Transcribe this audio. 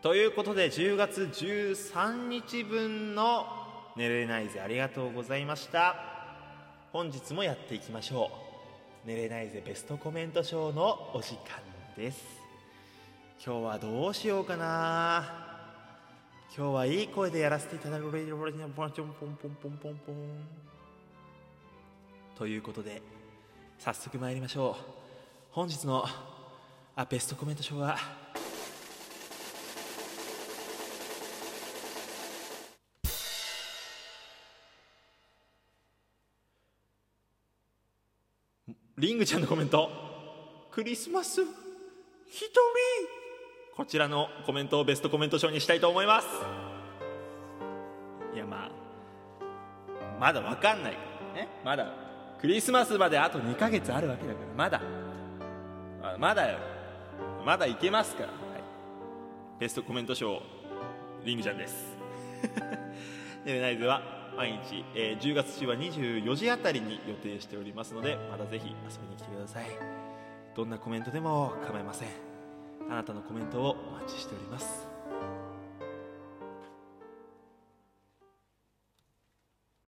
ということで10月13日分の「寝れないぜ」ありがとうございました。本日もやっていきましょう「寝れないぜベストコメントショー」のお時間です。今日はどうしようかな。今日はいい声でやらせていただくということで早速参りましょう。本日のあベストコメントショーはリングちゃんのコメント。クリスマス一人こちらのコメントをベストコメント賞にしたいと思います。いやまあまだわかんない。ねまだ。クリスマスまであと2ヶ月あるわけだからまだ。まだよ。まだいけますから、はい、ベストコメント賞リングちゃんです。でナイズは毎日、えー10月中は24時あたりに予定しておりますのでまたぜひ遊びに来てください。どんなコメントでも構いません。あなたのコメントをお待ちしております。